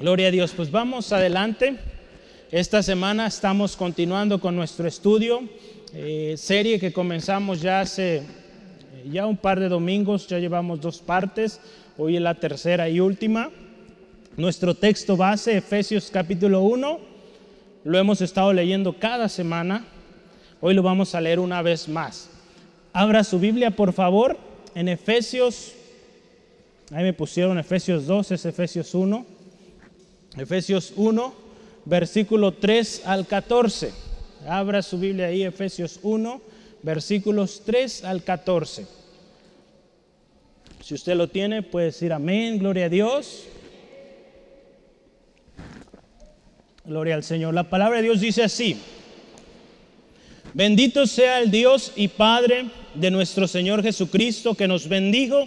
Gloria a Dios. Pues vamos adelante. Esta semana estamos continuando con nuestro estudio, eh, serie que comenzamos ya hace eh, ya un par de domingos, ya llevamos dos partes, hoy es la tercera y última. Nuestro texto base, Efesios capítulo 1, lo hemos estado leyendo cada semana, hoy lo vamos a leer una vez más. Abra su Biblia, por favor, en Efesios, ahí me pusieron Efesios 2, es Efesios 1, Efesios 1 versículo 3 al 14. Abra su Biblia ahí, Efesios 1, versículos 3 al 14. Si usted lo tiene, puede decir amén, gloria a Dios. Gloria al Señor. La palabra de Dios dice así. Bendito sea el Dios y Padre de nuestro Señor Jesucristo, que nos bendijo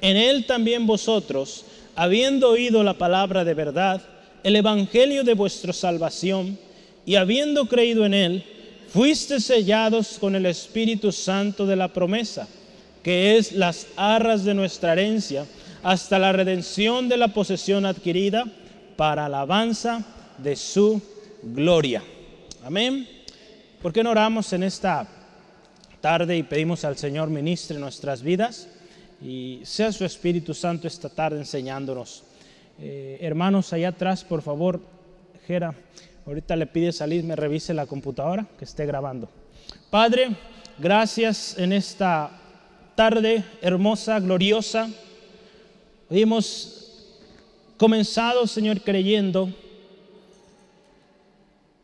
en Él también vosotros, habiendo oído la palabra de verdad, el Evangelio de vuestra salvación, y habiendo creído en Él, fuiste sellados con el Espíritu Santo de la promesa, que es las arras de nuestra herencia, hasta la redención de la posesión adquirida para alabanza de su gloria. Amén. ¿Por qué no oramos en esta tarde y pedimos al Señor ministre nuestras vidas? Y sea su Espíritu Santo esta tarde enseñándonos. Eh, hermanos, allá atrás, por favor, Jera. Ahorita le pide salir, me revise la computadora que esté grabando. Padre, gracias en esta tarde hermosa, gloriosa. hemos comenzado, Señor, creyendo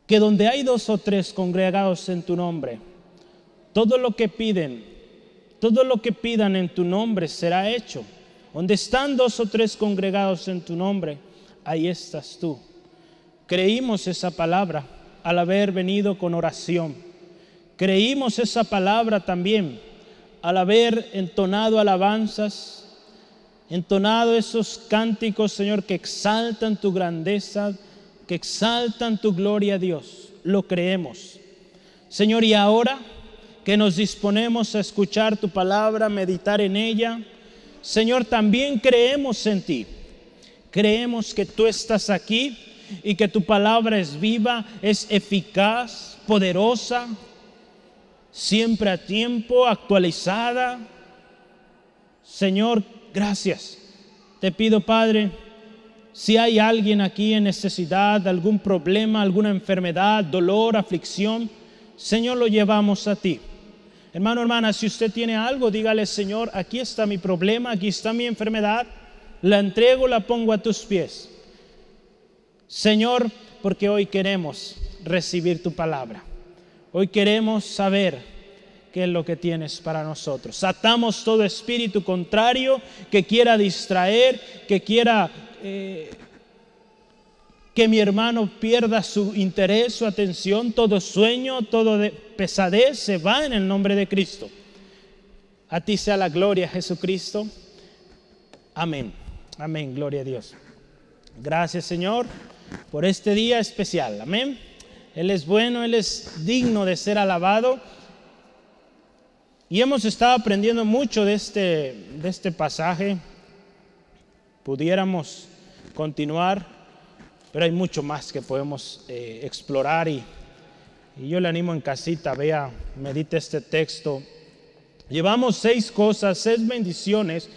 que donde hay dos o tres congregados en tu nombre, todo lo que piden, todo lo que pidan en tu nombre será hecho. Donde están dos o tres congregados en tu nombre, ahí estás tú. Creímos esa palabra al haber venido con oración. Creímos esa palabra también al haber entonado alabanzas, entonado esos cánticos, Señor, que exaltan tu grandeza, que exaltan tu gloria Dios. Lo creemos. Señor, y ahora que nos disponemos a escuchar tu palabra, meditar en ella, Señor, también creemos en ti. Creemos que tú estás aquí y que tu palabra es viva, es eficaz, poderosa, siempre a tiempo, actualizada. Señor, gracias. Te pido, Padre, si hay alguien aquí en necesidad, algún problema, alguna enfermedad, dolor, aflicción, Señor, lo llevamos a ti. Hermano, hermana, si usted tiene algo, dígale, Señor, aquí está mi problema, aquí está mi enfermedad, la entrego, la pongo a tus pies. Señor, porque hoy queremos recibir tu palabra. Hoy queremos saber qué es lo que tienes para nosotros. Atamos todo espíritu contrario que quiera distraer, que quiera eh, que mi hermano pierda su interés, su atención, todo sueño, todo pesadez se va en el nombre de Cristo. A ti sea la gloria, Jesucristo. Amén. Amén. Gloria a Dios. Gracias, Señor por este día especial. Amén. Él es bueno, Él es digno de ser alabado. Y hemos estado aprendiendo mucho de este, de este pasaje. Pudiéramos continuar, pero hay mucho más que podemos eh, explorar y, y yo le animo en casita, vea, medite este texto. Llevamos seis cosas, seis bendiciones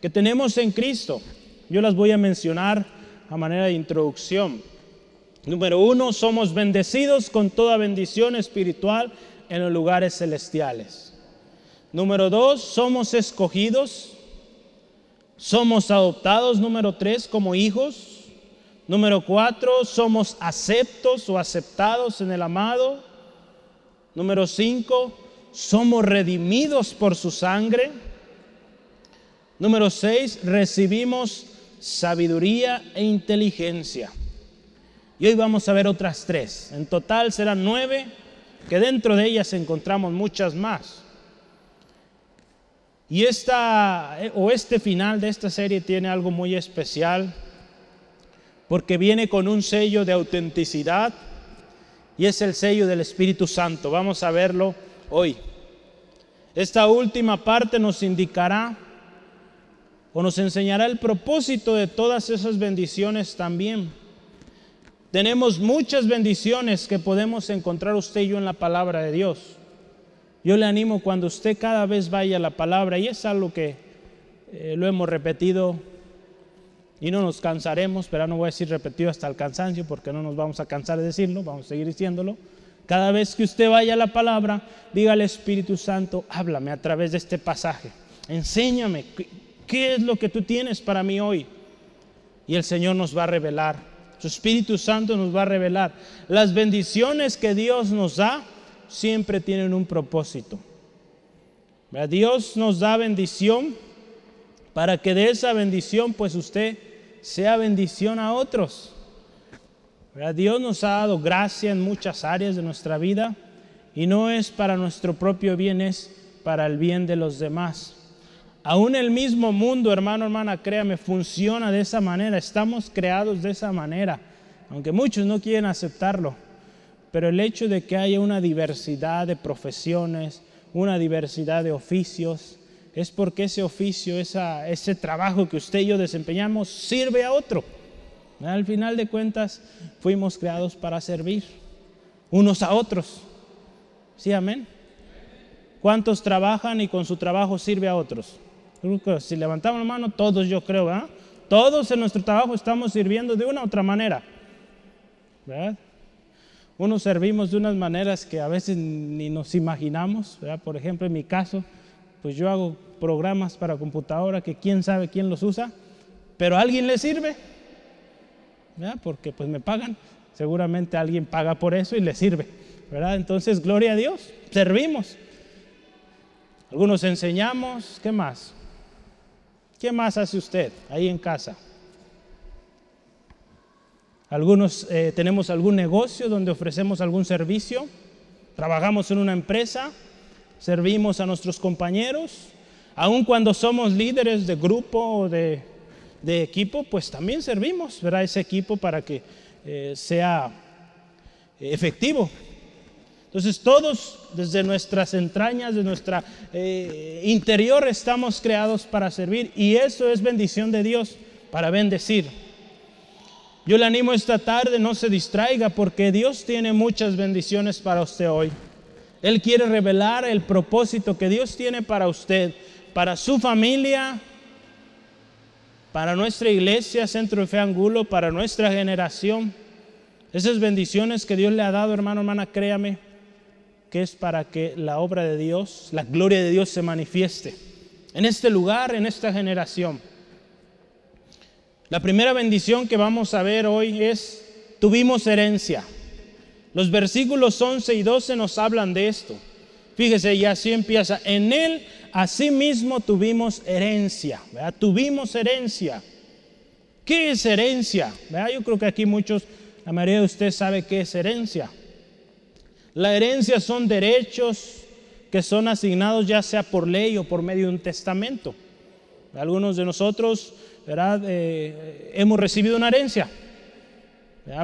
que tenemos en Cristo. Yo las voy a mencionar a manera de introducción. Número uno, somos bendecidos con toda bendición espiritual en los lugares celestiales. Número dos, somos escogidos. Somos adoptados, número tres, como hijos. Número cuatro, somos aceptos o aceptados en el amado. Número cinco, somos redimidos por su sangre. Número seis, recibimos sabiduría e inteligencia. Y hoy vamos a ver otras tres. En total serán nueve, que dentro de ellas encontramos muchas más. Y esta, eh, o este final de esta serie tiene algo muy especial, porque viene con un sello de autenticidad, y es el sello del Espíritu Santo. Vamos a verlo hoy. Esta última parte nos indicará o nos enseñará el propósito de todas esas bendiciones también. Tenemos muchas bendiciones que podemos encontrar usted y yo en la palabra de Dios. Yo le animo cuando usted cada vez vaya a la palabra, y es algo que eh, lo hemos repetido y no nos cansaremos, pero no voy a decir repetido hasta el cansancio porque no nos vamos a cansar de decirlo, vamos a seguir diciéndolo. Cada vez que usted vaya a la palabra, diga al Espíritu Santo, háblame a través de este pasaje, enséñame qué es lo que tú tienes para mí hoy. Y el Señor nos va a revelar su Espíritu Santo nos va a revelar. Las bendiciones que Dios nos da siempre tienen un propósito. Dios nos da bendición para que de esa bendición pues usted sea bendición a otros. Dios nos ha dado gracia en muchas áreas de nuestra vida y no es para nuestro propio bien, es para el bien de los demás. Aún el mismo mundo, hermano, hermana, créame, funciona de esa manera. Estamos creados de esa manera, aunque muchos no quieren aceptarlo. Pero el hecho de que haya una diversidad de profesiones, una diversidad de oficios, es porque ese oficio, ese trabajo que usted y yo desempeñamos, sirve a otro. Al final de cuentas, fuimos creados para servir unos a otros. ¿Sí, amén? ¿Cuántos trabajan y con su trabajo sirve a otros? Si levantamos la mano, todos yo creo, ¿verdad? Todos en nuestro trabajo estamos sirviendo de una u otra manera. ¿verdad? Unos servimos de unas maneras que a veces ni nos imaginamos. Por ejemplo, en mi caso, pues yo hago programas para computadora que quién sabe quién los usa, pero a alguien le sirve. ¿verdad? Porque pues me pagan. Seguramente alguien paga por eso y le sirve. ¿verdad? Entonces, gloria a Dios, servimos. Algunos enseñamos, ¿qué más? ¿Qué más hace usted ahí en casa? Algunos eh, tenemos algún negocio donde ofrecemos algún servicio, trabajamos en una empresa, servimos a nuestros compañeros, aun cuando somos líderes de grupo o de, equipo, pues también servimos a ese equipo para que eh, sea efectivo. Entonces todos desde nuestras entrañas, de nuestra eh, interior estamos creados para servir y eso es bendición de Dios para bendecir. Yo le animo esta tarde, no se distraiga porque Dios tiene muchas bendiciones para usted hoy. Él quiere revelar el propósito que Dios tiene para usted, para su familia, para nuestra iglesia, Centro de Fe Angulo, para nuestra generación. Esas bendiciones que Dios le ha dado, hermano, hermana, créame, que es para que la obra de Dios, la gloria de Dios se manifieste en este lugar, en esta generación. La primera bendición que vamos a ver hoy es, tuvimos herencia. Los versículos 11 y 12 nos hablan de esto. Fíjese, y así empieza. En él asimismo tuvimos herencia. Tuvimos herencia. ¿Qué es herencia? Yo creo que aquí muchos, la mayoría de ustedes sabe qué es herencia. La herencia son derechos que son asignados ya sea por ley o por medio de un testamento. Algunos de nosotros eh, hemos recibido una herencia.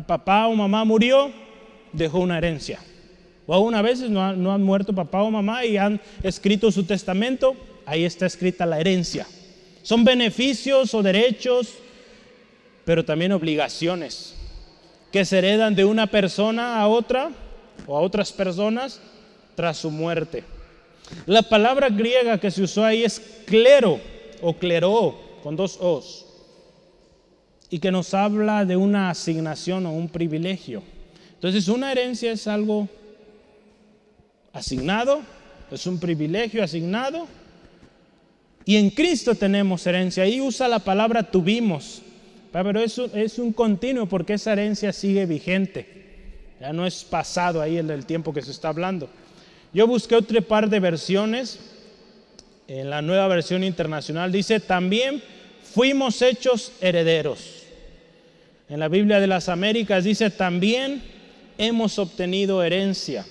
Papá o mamá murió dejó una herencia. O aún a veces no, no han muerto papá o mamá y han escrito su testamento, ahí está escrita la herencia. Son beneficios o derechos, pero también obligaciones que se heredan de una persona a otra o a otras personas tras su muerte. La palabra griega que se usó ahí es clero o cleró con dos os y que nos habla de una asignación o un privilegio. Entonces una herencia es algo asignado, es un privilegio asignado. Y en Cristo tenemos herencia. Ahí usa la palabra tuvimos, pero eso es un continuo porque esa herencia sigue vigente. Ya no es pasado ahí en el tiempo que se está hablando. Yo busqué otro par de versiones. En la nueva versión internacional dice, también fuimos hechos herederos. En la Biblia de las Américas dice, también hemos obtenido herencia.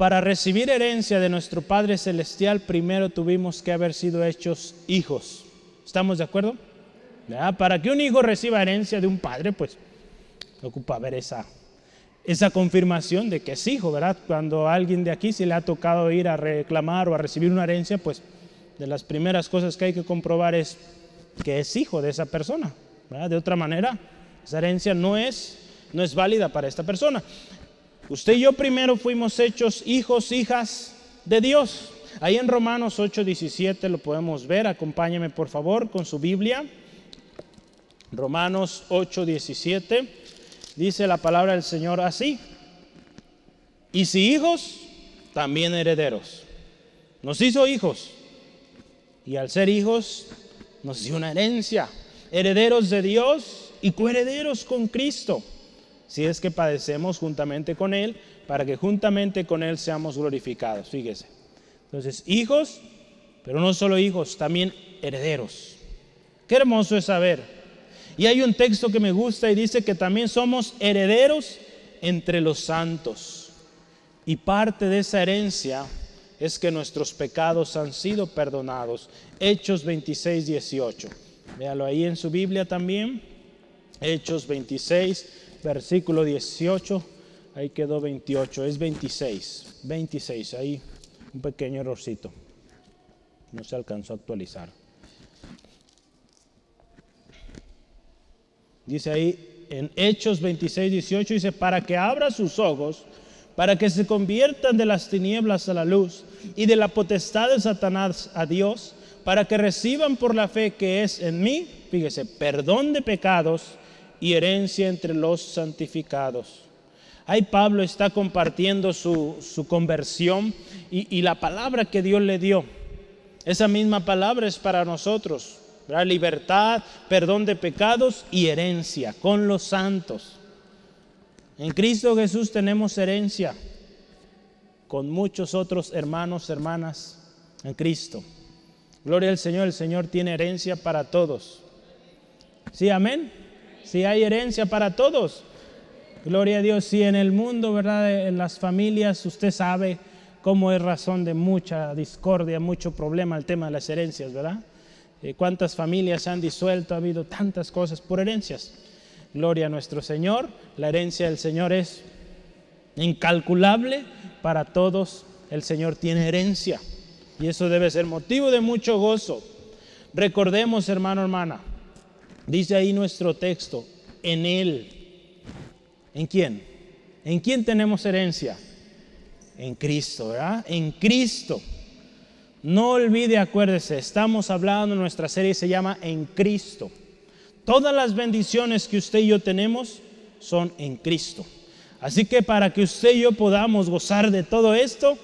Para recibir herencia de nuestro Padre Celestial, primero tuvimos que haber sido hechos hijos. ¿Estamos de acuerdo? Para que un hijo reciba herencia de un padre, pues ocupa ver esa, esa confirmación de que es hijo, ¿verdad? Cuando a alguien de aquí se le ha tocado ir a reclamar o a recibir una herencia, pues de las primeras cosas que hay que comprobar es que es hijo de esa persona. De otra manera, esa herencia no es, no es válida para esta persona. Usted y yo primero fuimos hechos hijos, hijas de Dios. Ahí en Romanos 8:17 lo podemos ver. Acompáñeme por favor con su Biblia. Romanos 8:17 dice la palabra del Señor así. Y si hijos, también herederos. Nos hizo hijos. Y al ser hijos, nos dio una herencia. Herederos de Dios y coherederos con Cristo si es que padecemos juntamente con Él, para que juntamente con Él seamos glorificados. Fíjese. Entonces, hijos, pero no solo hijos, también herederos. Qué hermoso es saber. Y hay un texto que me gusta y dice que también somos herederos entre los santos. Y parte de esa herencia es que nuestros pecados han sido perdonados. Hechos 26, 18. Véalo ahí en su Biblia también. Hechos 26, versículo 18, ahí quedó 28, es 26, 26, ahí un pequeño errorcito, no se alcanzó a actualizar. Dice ahí en Hechos 26, 18, dice, para que abra sus ojos, para que se conviertan de las tinieblas a la luz y de la potestad de Satanás a Dios, para que reciban por la fe que es en mí, fíjese, perdón de pecados y herencia entre los santificados. Ahí Pablo está compartiendo su, conversión y, y, la palabra que Dios le dio. Esa misma palabra es para nosotros. ¿verdad? Libertad, perdón de pecados y herencia con los santos. En Cristo Jesús tenemos herencia con muchos otros hermanos, hermanas en Cristo. Gloria al Señor, el Señor tiene herencia para todos. ¿Sí, amén? Si hay herencia para todos. Gloria a Dios, si en el mundo, ¿verdad? En las familias, usted sabe cómo es razón de mucha discordia, mucho problema el tema de las herencias, ¿verdad? Eh, ¿Cuántas familias se han disuelto? Ha habido tantas cosas por herencias. Gloria a nuestro Señor. La herencia del Señor es incalculable para todos. El Señor tiene herencia. Y eso debe ser motivo de mucho gozo. Recordemos, hermano, hermana, Dice ahí nuestro texto, en Él. ¿En quién? ¿En quién tenemos herencia? En Cristo, ¿verdad? En Cristo. No olvide, acuérdese, estamos hablando, nuestra serie se llama En Cristo. Todas las bendiciones que usted y yo tenemos son en Cristo. Así que para que usted y yo podamos gozar de todo esto,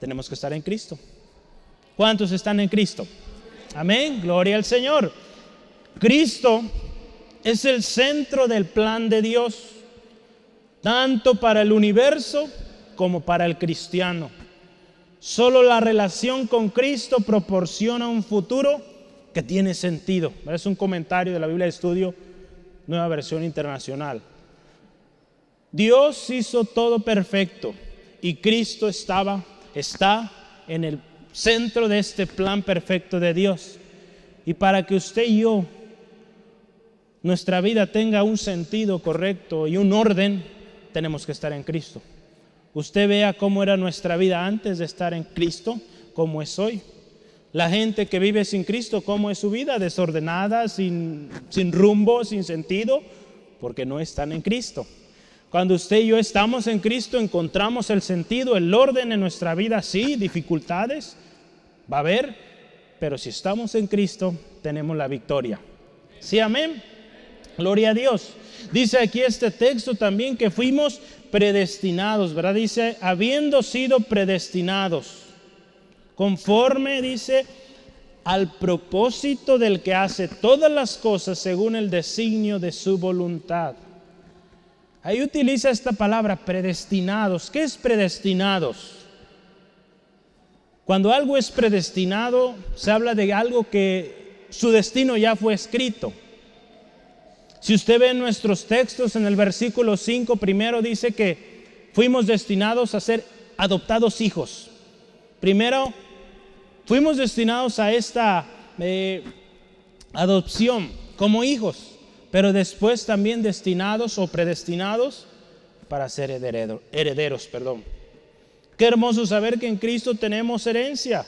tenemos que estar en Cristo. ¿Cuántos están en Cristo? Amén, gloria al Señor. Cristo es el centro del plan de Dios, tanto para el universo como para el cristiano. Solo la relación con Cristo proporciona un futuro que tiene sentido. Es un comentario de la Biblia de Estudio, nueva versión internacional. Dios hizo todo perfecto y Cristo estaba, está en el centro de este plan perfecto de Dios. Y para que usted y yo nuestra vida tenga un sentido correcto y un orden, tenemos que estar en Cristo. Usted vea cómo era nuestra vida antes de estar en Cristo, cómo es hoy. La gente que vive sin Cristo, ¿cómo es su vida? Desordenada, sin, sin rumbo, sin sentido, porque no están en Cristo. Cuando usted y yo estamos en Cristo, encontramos el sentido, el orden en nuestra vida, sí, dificultades, va a haber, pero si estamos en Cristo, tenemos la victoria. Sí, amén. Gloria a Dios. Dice aquí este texto también que fuimos predestinados, ¿verdad? Dice, habiendo sido predestinados, conforme, dice, al propósito del que hace todas las cosas según el designio de su voluntad. Ahí utiliza esta palabra predestinados. ¿Qué es predestinados? Cuando algo es predestinado, se habla de algo que su destino ya fue escrito. Si usted ve nuestros textos, en el versículo 5 primero dice que fuimos destinados a ser adoptados hijos. Primero, fuimos destinados a esta eh, adopción como hijos, pero después también destinados o predestinados para ser herederos. herederos perdón. Qué hermoso saber que en Cristo tenemos herencia.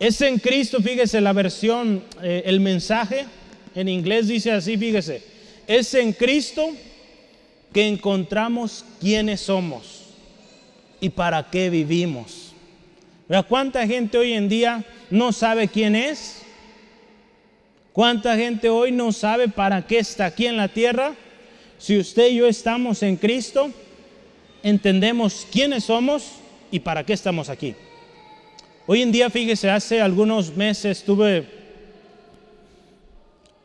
Es en Cristo, fíjese la versión, eh, el mensaje en inglés dice así, fíjese, es en Cristo que encontramos quiénes somos y para qué vivimos. ¿Cuánta gente hoy en día no sabe quién es? ¿Cuánta gente hoy no sabe para qué está aquí en la tierra? Si usted y yo estamos en Cristo, entendemos quiénes somos y para qué estamos aquí. Hoy en día, fíjese, hace algunos meses tuve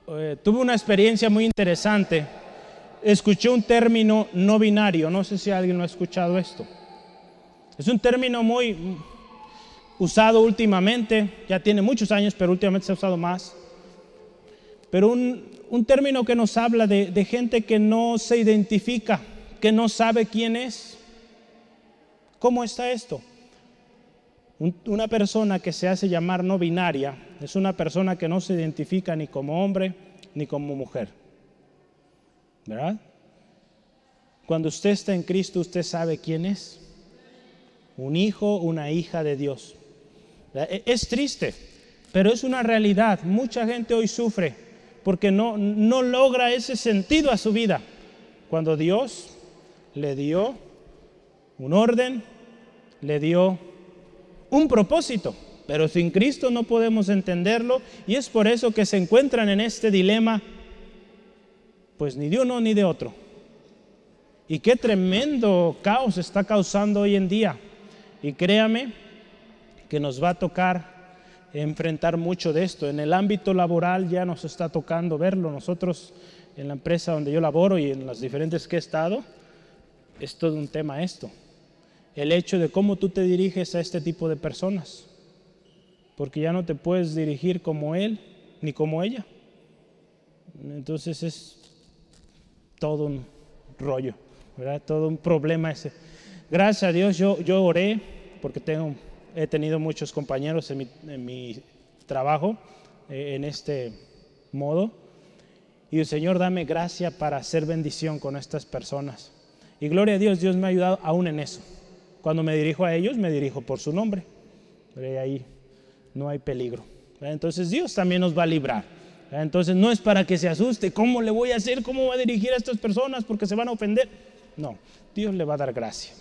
eh, tuve una experiencia muy interesante. Escuché un término no binario, no sé si alguien lo ha escuchado esto. Es un término muy usado últimamente, ya tiene muchos años, pero últimamente se ha usado más. Pero un, término que nos habla de gente que no se identifica, que no sabe quién es. ¿Cómo está esto? Una persona que se hace llamar no binaria es una persona que no se identifica ni como hombre ni como mujer. ¿Verdad? Cuando usted está en Cristo, usted sabe quién es. Un hijo, una hija de Dios. E, es triste, pero es una realidad. Mucha gente hoy sufre porque no, no logra ese sentido a su vida. Cuando Dios le dio un orden, le dio un propósito, pero sin Cristo no podemos entenderlo y es por eso que se encuentran en este dilema, pues ni de uno ni de otro. Y qué tremendo caos está causando hoy en día. Y créame que nos va a tocar enfrentar mucho de esto. En el ámbito laboral ya nos está tocando verlo. Nosotros en la empresa donde yo laboro y en las diferentes que he estado, es todo un tema esto el hecho de cómo tú te diriges a este tipo de personas. Porque ya no te puedes dirigir como él ni como ella. Entonces es todo un rollo, ¿verdad? Todo un problema ese. Gracias a Dios yo, yo oré porque tengo, he tenido muchos compañeros en mi, trabajo eh, en este modo. Y el Señor dame gracia para hacer bendición con estas personas. Y gloria a Dios, Dios me ha ayudado aún en eso. Cuando me dirijo a ellos, me dirijo por su nombre. ahí no hay peligro. Entonces Dios también nos va a librar. Entonces no es para que se asuste, ¿cómo le voy a hacer? ¿Cómo voy a dirigir a estas personas? Porque se van a ofender. No, Dios le va a dar gracia.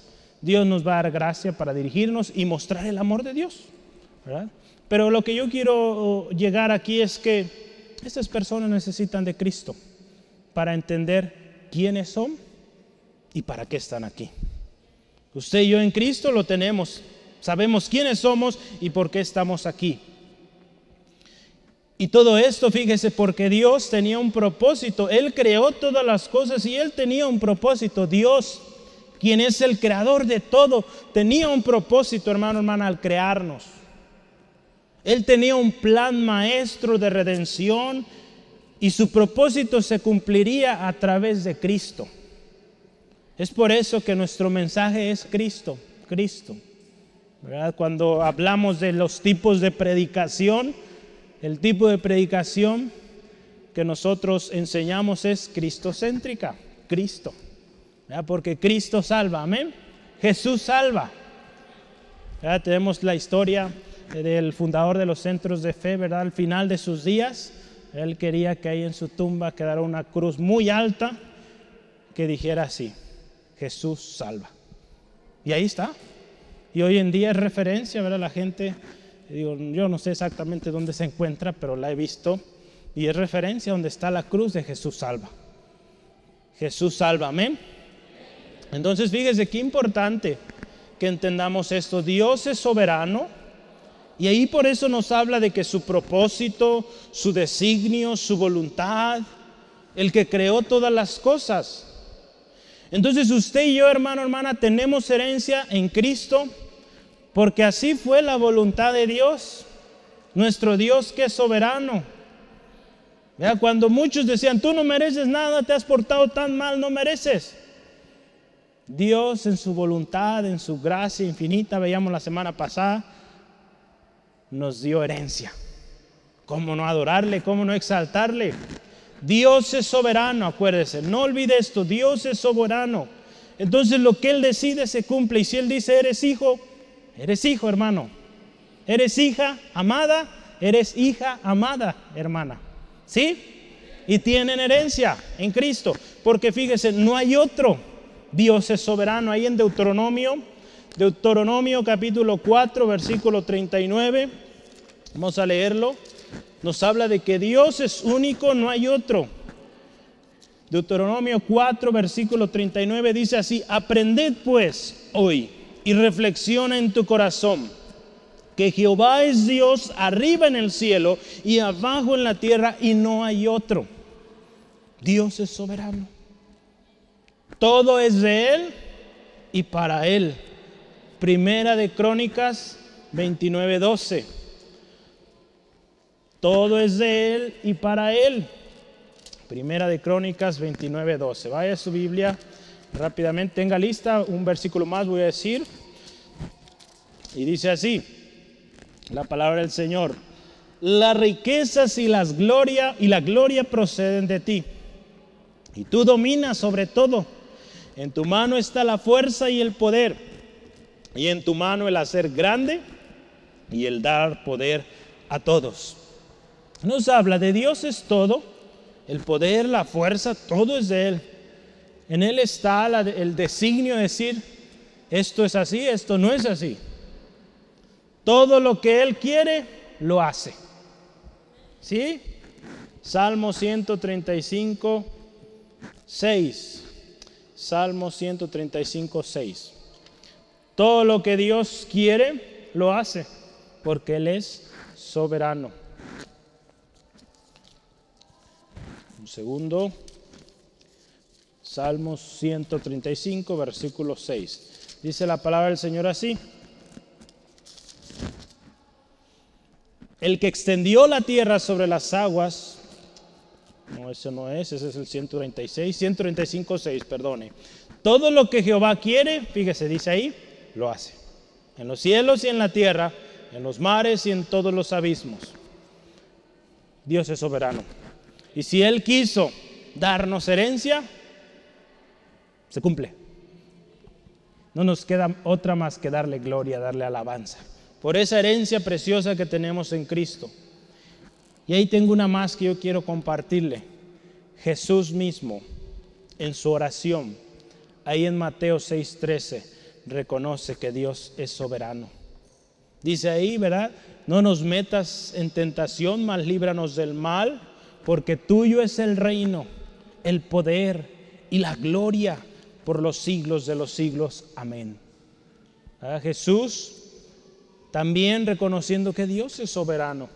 Dios nos va a dar gracia para dirigirnos y mostrar el amor de Dios. Pero lo que yo quiero llegar aquí es que estas personas necesitan de Cristo para entender quiénes son y para qué están aquí. Usted y yo en Cristo lo tenemos. Sabemos quiénes somos y por qué estamos aquí. Y todo esto, fíjese, porque Dios tenía un propósito. Él creó todas las cosas y Él tenía un propósito. Dios, quien es el creador de todo, tenía un propósito, hermano, hermana, al crearnos. Él tenía un plan maestro de redención y su propósito se cumpliría a través de Cristo. Es por eso que nuestro mensaje es Cristo, Cristo. Cuando hablamos de los tipos de predicación, el tipo de predicación que nosotros enseñamos es cristocéntrica, Cristo. Porque Cristo salva, amén. Jesús salva. Tenemos la historia del fundador de los centros de fe, ¿verdad? Al final de sus días, él quería que ahí en su tumba quedara una cruz muy alta que dijera así, Jesús salva. Y ahí está. Y hoy en día es referencia, ¿verdad? La gente, digo, yo no sé exactamente dónde se encuentra, pero la he visto. Y es referencia donde está la cruz de Jesús salva. Jesús salva, amén. Entonces, fíjese qué importante que entendamos esto. Dios es soberano y ahí por eso nos habla de que su propósito, su designio, su voluntad, el que creó todas las cosas. Entonces usted y yo, hermano, hermana, tenemos herencia en Cristo porque así fue la voluntad de Dios, nuestro Dios que es soberano. Cuando muchos decían, tú no mereces nada, te has portado tan mal, no mereces. Dios en su voluntad, en su gracia infinita, veíamos la semana pasada, nos dio herencia. ¿Cómo no adorarle? ¿Cómo no exaltarle? Dios es soberano, acuérdese. No olvide esto, Dios es soberano. Entonces lo que Él decide se cumple. Y si Él dice, eres hijo, eres hijo, hermano. Eres hija amada, eres hija amada, hermana. ¿Sí? Y tienen herencia en Cristo. Porque fíjese, no hay otro. Dios es soberano. Ahí en Deuteronomio Deuteronomio capítulo 4, versículo 39. Vamos a leerlo. Nos habla de que Dios es único, no hay otro. Deuteronomio 4, versículo 39 dice así, aprended pues hoy y reflexiona en tu corazón que Jehová es Dios arriba en el cielo y abajo en la tierra y no hay otro. Dios es soberano. Todo es de Él y para Él. Primera de Crónicas 29:12. Todo es de Él y para Él. Primera de Crónicas 29:12. Vaya a su Biblia rápidamente, tenga lista, un versículo más voy a decir. Y dice así, la palabra del Señor. Las riquezas y las gloria y la gloria proceden de ti. Y tú dominas sobre todo. En tu mano está la fuerza y el poder y en tu mano el hacer grande y el dar poder a todos. Nos habla de Dios es todo, el poder, la fuerza, todo es de Él. En Él está el designio de decir, esto es así, esto no es así. Todo lo que Él quiere, lo hace. ¿Sí? Salmo 135, 6. Salmo 135, 6. Todo lo que Dios quiere, lo hace, porque Él es soberano. Un segundo. Salmos 135, versículo 6. Dice la palabra del Señor así. El que extendió la tierra sobre las aguas, no, ese no es, ese es el 136, 135, 6, perdone. Todo lo que Jehová quiere, fíjese, dice ahí, lo hace. En los cielos y en la tierra, en los mares y en todos los abismos. Dios es soberano. Y si Él quiso darnos herencia, se cumple. No nos queda otra más que darle gloria, darle alabanza. Por esa herencia preciosa que tenemos en Cristo. Y ahí tengo una más que yo quiero compartirle. Jesús mismo, en su oración, ahí en Mateo 6:13 reconoce que Dios es soberano. Dice ahí, ¿verdad? No nos metas en tentación, mas líbranos del mal, porque tuyo es el reino, el poder y la gloria por los siglos de los siglos. Amén. A Jesús también reconociendo que Dios es soberano.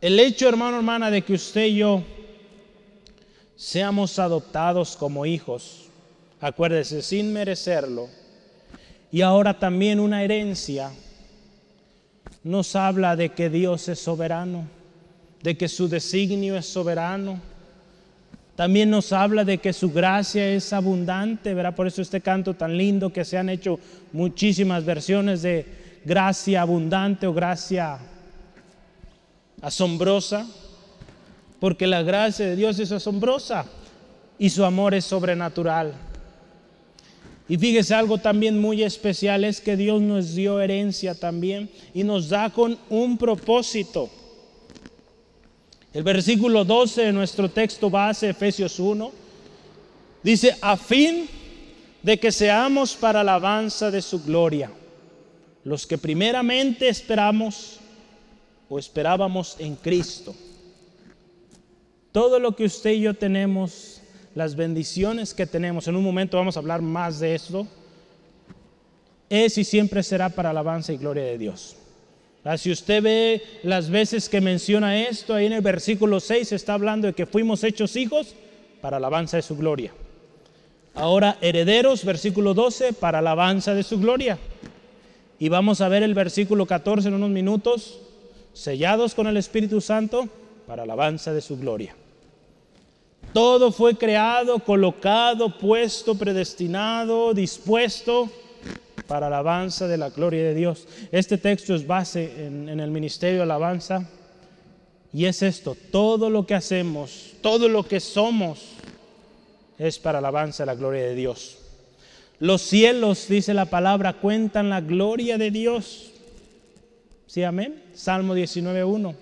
El hecho, hermano, hermana, de que usted y yo seamos adoptados como hijos, acuérdese, sin merecerlo, y ahora también una herencia, nos habla de que Dios es soberano, de que su designio es soberano. También nos habla de que su gracia es abundante, ¿verdad? Por eso este canto tan lindo que se han hecho muchísimas versiones de gracia abundante o gracia asombrosa. porque la gracia de Dios es asombrosa y su amor es sobrenatural. Y fíjese algo también muy especial es que Dios nos dio herencia también y nos da con un propósito. El versículo 12 de nuestro texto base, Efesios 1, dice, a fin de que seamos para alabanza de su gloria, los que primeramente esperamos o esperábamos en Cristo. Todo lo que usted y yo tenemos, las bendiciones que tenemos, en un momento vamos a hablar más de esto, es y siempre será para alabanza y gloria de Dios. Ah, si usted ve las veces que menciona esto, ahí en el versículo 6 está hablando de que fuimos hechos hijos para alabanza de su gloria. Ahora herederos, versículo 12, para alabanza de su gloria. Y vamos a ver el versículo 14 en unos minutos, sellados con el Espíritu Santo para alabanza de su gloria. Todo fue creado, colocado, puesto, predestinado, dispuesto para alabanza de la gloria de Dios. Este texto es base en, el ministerio de alabanza y es esto, todo lo que hacemos, todo lo que somos es para alabanza de la gloria de Dios. Los cielos, dice la palabra, cuentan la gloria de Dios. ¿Sí, amén? Salmo 19.1.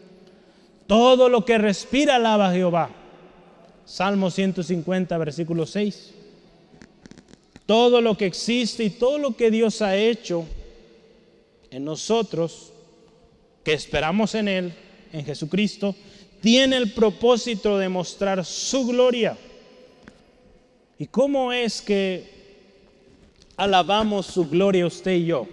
Todo lo que respira alaba a Jehová. Salmo 150, versículo 6. Todo lo que existe y todo lo que Dios ha hecho en nosotros, que esperamos en Él, en Jesucristo, tiene el propósito de mostrar su gloria. ¿Y cómo es que alabamos su gloria usted y yo?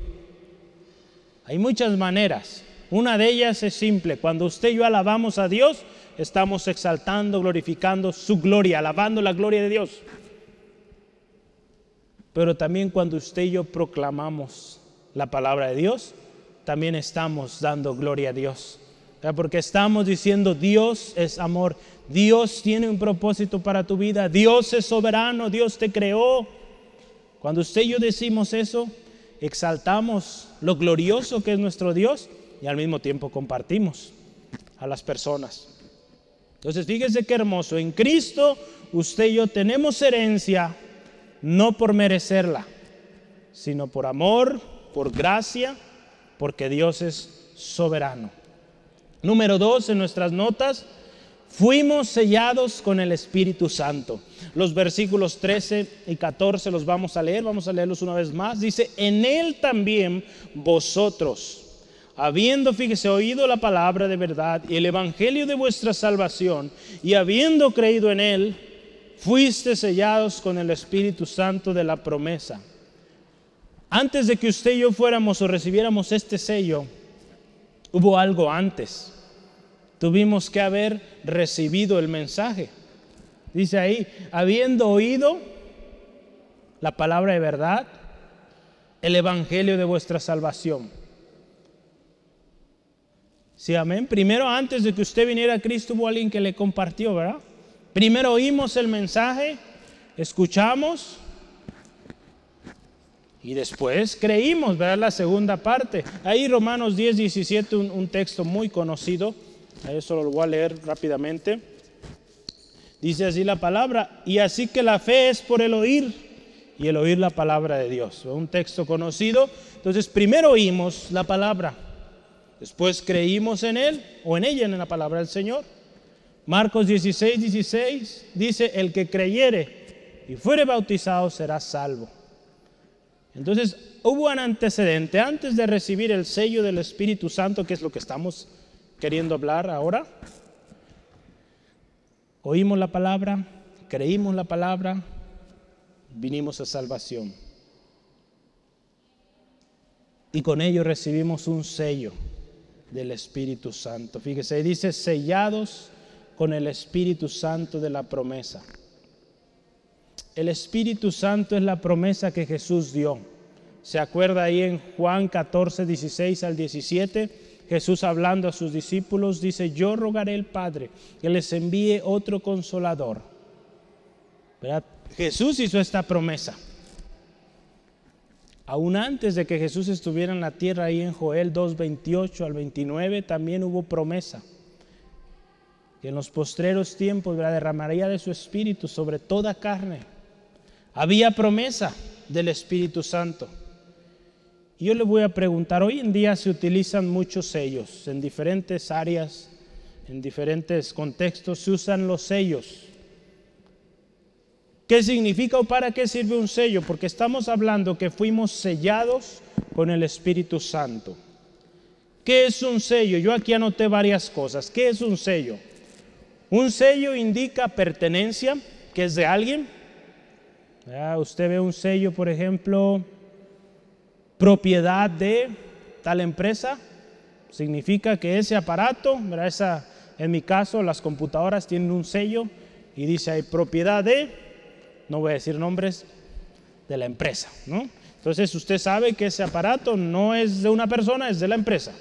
Hay muchas maneras. Una de ellas es simple. Cuando usted y yo alabamos a Dios, estamos exaltando, glorificando su gloria, alabando la gloria de Dios. Pero también cuando usted y yo proclamamos la palabra de Dios, también estamos dando gloria a Dios. Porque estamos diciendo Dios es amor, Dios tiene un propósito para tu vida, Dios es soberano, Dios te creó. Cuando usted y yo decimos eso, exaltamos lo glorioso que es nuestro Dios y al mismo tiempo compartimos a las personas. Entonces fíjese qué hermoso, en Cristo usted y yo tenemos herencia no por merecerla, sino por amor, por gracia, porque Dios es soberano. Número dos, en nuestras notas, fuimos sellados con el Espíritu Santo. Los versículos 13 y 14 los vamos a leer, vamos a leerlos una vez más. Dice, en Él también vosotros, habiendo, fíjese, oído la palabra de verdad y el Evangelio de vuestra salvación, y habiendo creído en Él, fuiste sellados con el Espíritu Santo de la promesa. Antes de que usted y yo fuéramos o recibiéramos este sello, hubo algo antes. Tuvimos que haber recibido el mensaje. Dice ahí, habiendo oído la palabra de verdad, el evangelio de vuestra salvación. Sí, amén. Primero, antes de que usted viniera a Cristo, hubo alguien que le compartió, ¿verdad? Primero oímos el mensaje, escuchamos y después creímos, ¿verdad? La segunda parte. Ahí Romanos 10, 17, un, texto muy conocido. Eso lo voy a leer rápidamente. Dice así la palabra, y así que la fe es por el oír y el oír la palabra de Dios. Un texto conocido. Entonces, primero oímos la palabra, después creímos en él o en ella, en la palabra del Señor. Marcos 16, 16 dice, el que creyere y fuere bautizado será salvo. Entonces, hubo un antecedente antes de recibir el sello del Espíritu Santo, que es lo que estamos queriendo hablar ahora. Oímos la palabra, creímos la palabra, vinimos a salvación. Y con ello recibimos un sello del Espíritu Santo. Fíjese, dice sellados con el Espíritu Santo de la promesa. El Espíritu Santo es la promesa que Jesús dio. ¿Se acuerda ahí en Juan 14, 16 al 17? Jesús hablando a sus discípulos dice, yo rogaré al Padre que les envíe otro consolador. Jesús hizo esta promesa. Aún antes de que Jesús estuviera en la tierra, ahí en Joel 2, 28 al 29, también hubo promesa. Que en los postreros tiempos derramaría de su espíritu sobre toda carne. Había promesa del Espíritu Santo. Y yo le voy a preguntar, hoy en día se utilizan muchos sellos en diferentes áreas, en diferentes contextos, se usan los sellos. ¿Qué significa o para qué sirve un sello? Porque estamos hablando que fuimos sellados con el Espíritu Santo. ¿Qué es un sello? Yo aquí anoté varias cosas. ¿Qué es un sello? Un sello indica pertenencia, que es de alguien. Usted ve un sello, por ejemplo, propiedad de tal empresa. Significa que ese aparato, Esa, en mi caso, las computadoras tienen un sello y dice propiedad de, no voy a decir nombres, de la empresa. ¿no? Entonces usted sabe que ese aparato no es de una persona, es de la empresa.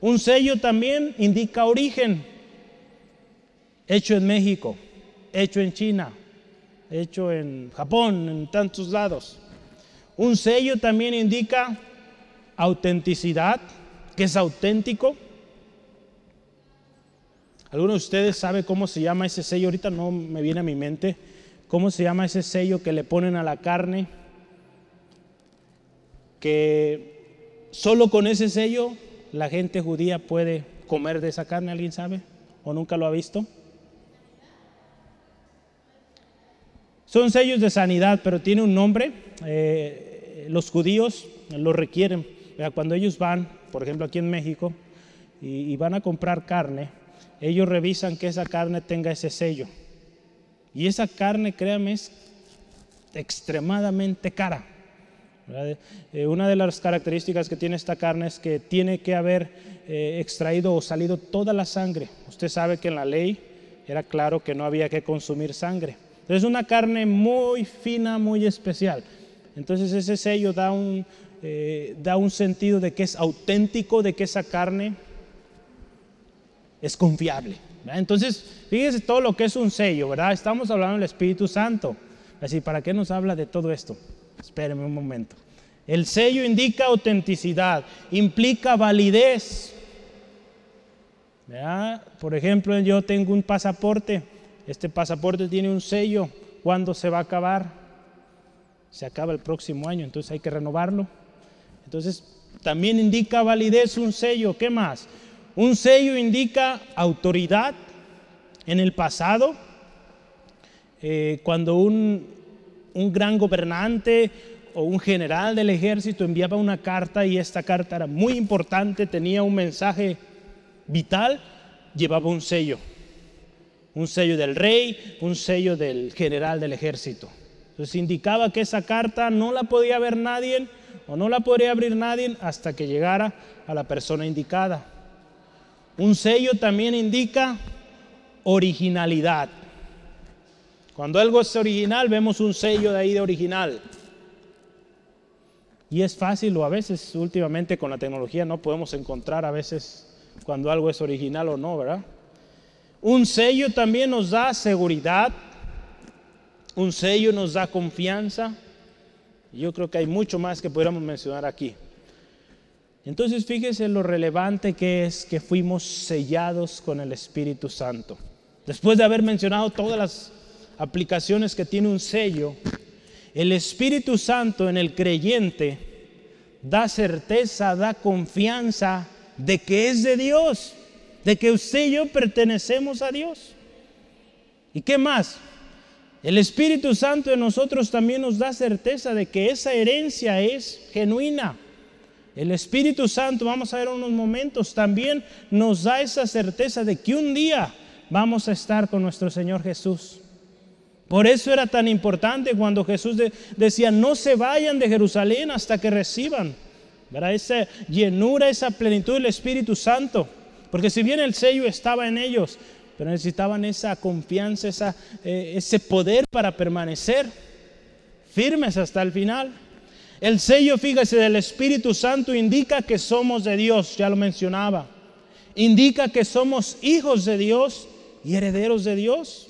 Un sello también indica origen hecho en México, hecho en China, hecho en Japón, en tantos lados. Un sello también indica autenticidad, que es auténtico. ¿Alguno de ustedes sabe cómo se llama ese sello? Ahorita no me viene a mi mente. ¿Cómo se llama ese sello que le ponen a la carne? Que solo con ese sello la gente judía puede comer de esa carne, ¿alguien sabe? ¿O nunca lo ha visto? Son sellos de sanidad, pero tiene un nombre. Eh, los judíos lo requieren. Cuando ellos van, por ejemplo aquí en México, y, van a comprar carne, ellos revisan que esa carne tenga ese sello. Y esa carne, créanme, es extremadamente cara. Eh, una de las características que tiene esta carne es que tiene que haber eh, extraído o salido toda la sangre. Usted sabe que en la ley era claro que no había que consumir sangre. Es una carne muy fina, muy especial. Entonces ese sello da un, eh, da un sentido de que es auténtico, de que esa carne es confiable. Entonces, fíjese todo lo que es un sello, ¿verdad? Estamos hablando del Espíritu Santo. Así, ¿para qué nos habla de todo esto? Espéreme un momento. El sello indica autenticidad, implica validez. Por ejemplo, yo tengo un pasaporte este pasaporte tiene un sello. ¿Cuándo se va a acabar? Se acaba el próximo año, entonces hay que renovarlo. Entonces, también indica validez un sello. ¿Qué más? Un sello indica autoridad. En el pasado, eh, cuando un, un gran gobernante o un general del ejército enviaba una carta y esta carta era muy importante, tenía un mensaje vital, llevaba un sello un sello del rey, un sello del general del ejército. Entonces indicaba que esa carta no la podía ver nadie o no la podría abrir nadie hasta que llegara a la persona indicada. Un sello también indica originalidad. Cuando algo es original, vemos un sello de ahí de original. Y es fácil, o a veces últimamente con la tecnología no podemos encontrar a veces cuando algo es original o no, ¿verdad? Un sello también nos da seguridad, un sello nos da confianza. Yo creo que hay mucho más que podríamos mencionar aquí. Entonces fíjese lo relevante que es que fuimos sellados con el Espíritu Santo. Después de haber mencionado todas las aplicaciones que tiene un sello, el Espíritu Santo en el creyente da certeza, da confianza de que es de Dios de que usted y yo pertenecemos a Dios. ¿Y qué más? El Espíritu Santo de nosotros también nos da certeza de que esa herencia es genuina. El Espíritu Santo, vamos a ver unos momentos, también nos da esa certeza de que un día vamos a estar con nuestro Señor Jesús. Por eso era tan importante cuando Jesús decía, no se vayan de Jerusalén hasta que reciban esa llenura, esa plenitud del Espíritu Santo. Porque si bien el sello estaba en ellos, pero necesitaban esa confianza, esa, eh, ese poder para permanecer firmes hasta el final. El sello, fíjese, del Espíritu Santo indica que somos de Dios, ya lo mencionaba. Indica que somos hijos de Dios y herederos de Dios.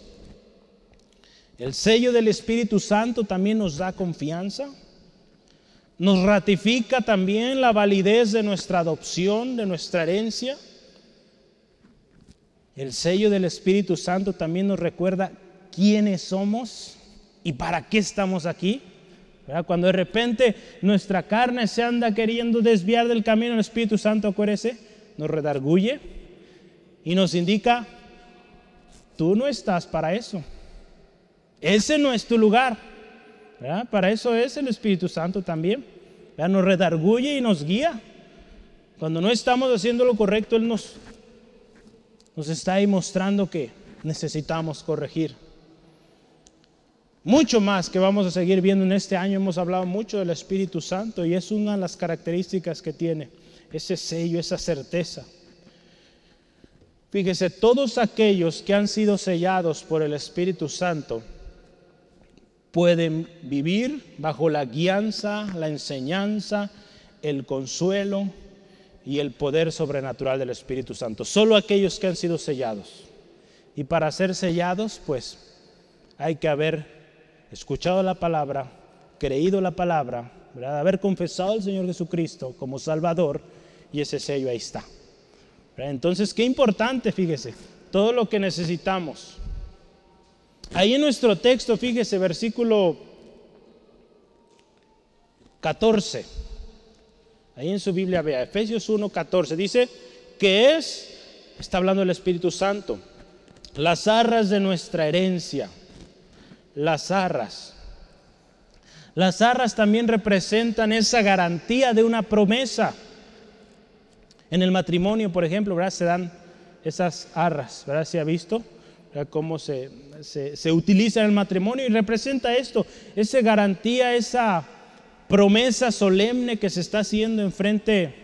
El sello del Espíritu Santo también nos da confianza. Nos ratifica también la validez de nuestra adopción, de nuestra herencia. El sello del Espíritu Santo también nos recuerda quiénes somos y para qué estamos aquí. Cuando de repente nuestra carne se anda queriendo desviar del camino, el Espíritu Santo, acuérdese, nos redarguye y nos indica, tú no estás para eso. Ese no es tu lugar. Para eso es el Espíritu Santo también. Nos redarguye y nos guía. Cuando no estamos haciendo lo correcto, Él nos, nos está ahí mostrando que necesitamos corregir. Mucho más que vamos a seguir viendo en este año, hemos hablado mucho del Espíritu Santo y es una de las características que tiene, ese sello, esa certeza. Fíjese, todos aquellos que han sido sellados por el Espíritu Santo pueden vivir bajo la guianza, la enseñanza, el consuelo y el poder sobrenatural del Espíritu Santo. Solo aquellos que han sido sellados. Y para ser sellados, pues hay que haber escuchado la palabra, creído la palabra, haber confesado al Señor Jesucristo como Salvador y ese sello ahí está. Entonces, qué importante, fíjese, todo lo que necesitamos. Ahí en nuestro texto, fíjese, versículo 14. Ahí en su Biblia vea, Efesios 1, 14. Dice que es, está hablando el Espíritu Santo, las arras de nuestra herencia las arras. Las arras también representan esa garantía de una promesa. En el matrimonio, por ejemplo, ¿verdad? se dan esas arras, ¿verdad? ¿Se ha visto cómo se, se, utiliza en el matrimonio? Y representa esto, esa garantía, esa promesa solemne que se está haciendo en frente,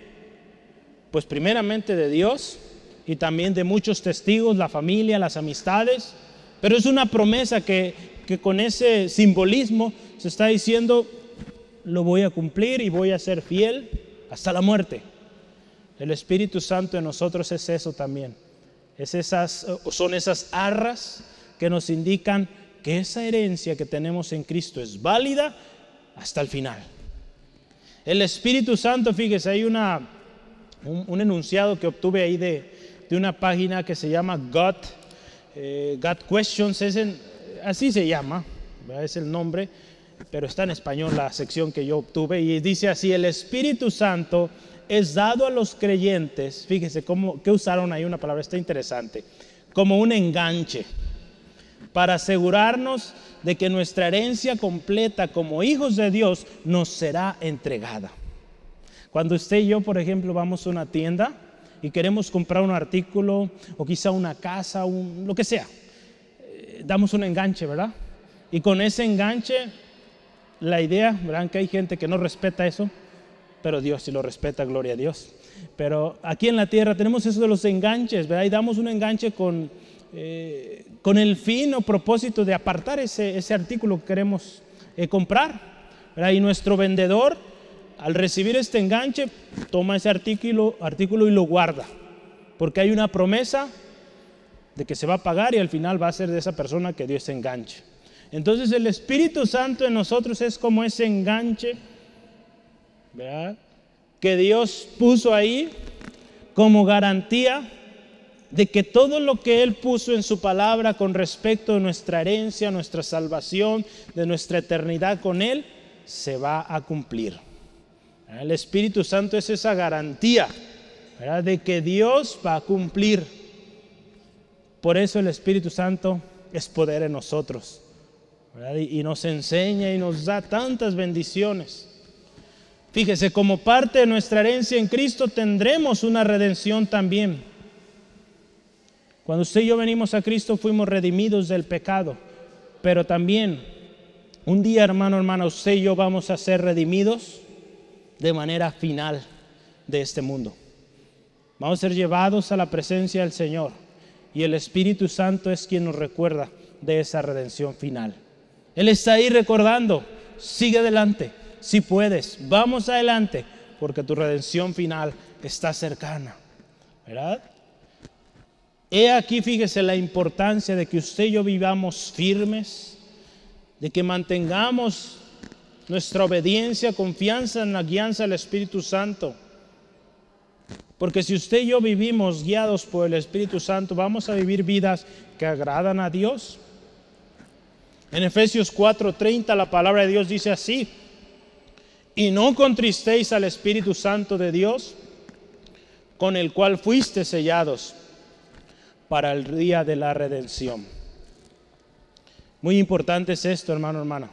pues primeramente de Dios y también de muchos testigos, la familia, las amistades. Pero es una promesa que, que con ese simbolismo se está diciendo, lo voy a cumplir y voy a ser fiel hasta la muerte. El Espíritu Santo en nosotros es eso también. Es esas, son esas arras que nos indican que esa herencia que tenemos en Cristo es válida hasta el final. El Espíritu Santo, fíjese, hay una, un, enunciado que obtuve ahí de, de, una página que se llama God, eh, God Questions. Es así se llama, es el nombre, pero está en español la sección que yo obtuve y dice así, el Espíritu Santo es dado a los creyentes, fíjese cómo, que usaron ahí una palabra, está interesante, como un enganche, para asegurarnos de que nuestra herencia completa como hijos de Dios nos será entregada. Cuando usted y yo, por ejemplo, vamos a una tienda y queremos comprar un artículo o quizá una casa, un, lo que sea, damos un enganche, ¿verdad? Y con ese enganche, la idea, ¿verdad? Que hay gente que no respeta eso, pero Dios sí lo respeta, gloria a Dios. Pero aquí en la tierra tenemos eso de los enganches, ¿verdad? Y damos un enganche con, eh, con el fin o propósito de apartar ese, ese artículo que queremos eh, comprar, ¿verdad? Y nuestro vendedor, al recibir este enganche, toma ese artículo, artículo y lo guarda, porque hay una promesa de que se va a pagar y al final va a ser de esa persona que Dios enganche. Entonces el Espíritu Santo en nosotros es como ese enganche que Dios puso ahí como garantía de que todo lo que Él puso en su palabra con respecto a nuestra herencia, nuestra salvación, de nuestra eternidad con Él, se va a cumplir. El Espíritu Santo es esa garantía de que Dios va a cumplir por eso el Espíritu Santo es poder en nosotros. Y, nos enseña y nos da tantas bendiciones. Fíjese, como parte de nuestra herencia en Cristo tendremos una redención también. Cuando usted y yo venimos a Cristo fuimos redimidos del pecado, pero también un día, hermano, hermana, usted y yo vamos a ser redimidos de manera final de este mundo. Vamos a ser llevados a la presencia del Señor. Y el Espíritu Santo es quien nos recuerda de esa redención final. Él está ahí recordando, sigue adelante, si puedes, vamos adelante, porque tu redención final está cercana. ¿Verdad? He aquí, fíjese la importancia de que usted y yo vivamos firmes, de que mantengamos nuestra obediencia, confianza en la guianza del Espíritu Santo. Porque si usted y yo vivimos guiados por el Espíritu Santo, vamos a vivir vidas que agradan a Dios. En Efesios 4:30 la palabra de Dios dice así, y no contristéis al Espíritu Santo de Dios, con el cual fuiste sellados para el día de la redención. Muy importante es esto, hermano, hermana.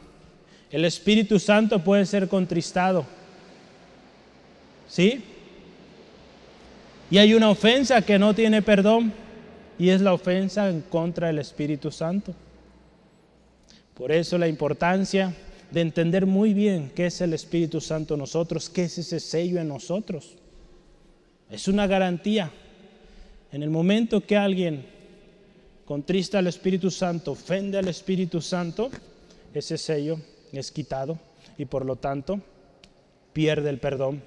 El Espíritu Santo puede ser contristado. ¿Sí? Y hay una ofensa que no tiene perdón y es la ofensa en contra del Espíritu Santo. Por eso la importancia de entender muy bien qué es el Espíritu Santo en nosotros, qué es ese sello en nosotros. Es una garantía. En el momento que alguien contrista al Espíritu Santo, ofende al Espíritu Santo, ese sello es quitado y por lo tanto pierde el perdón.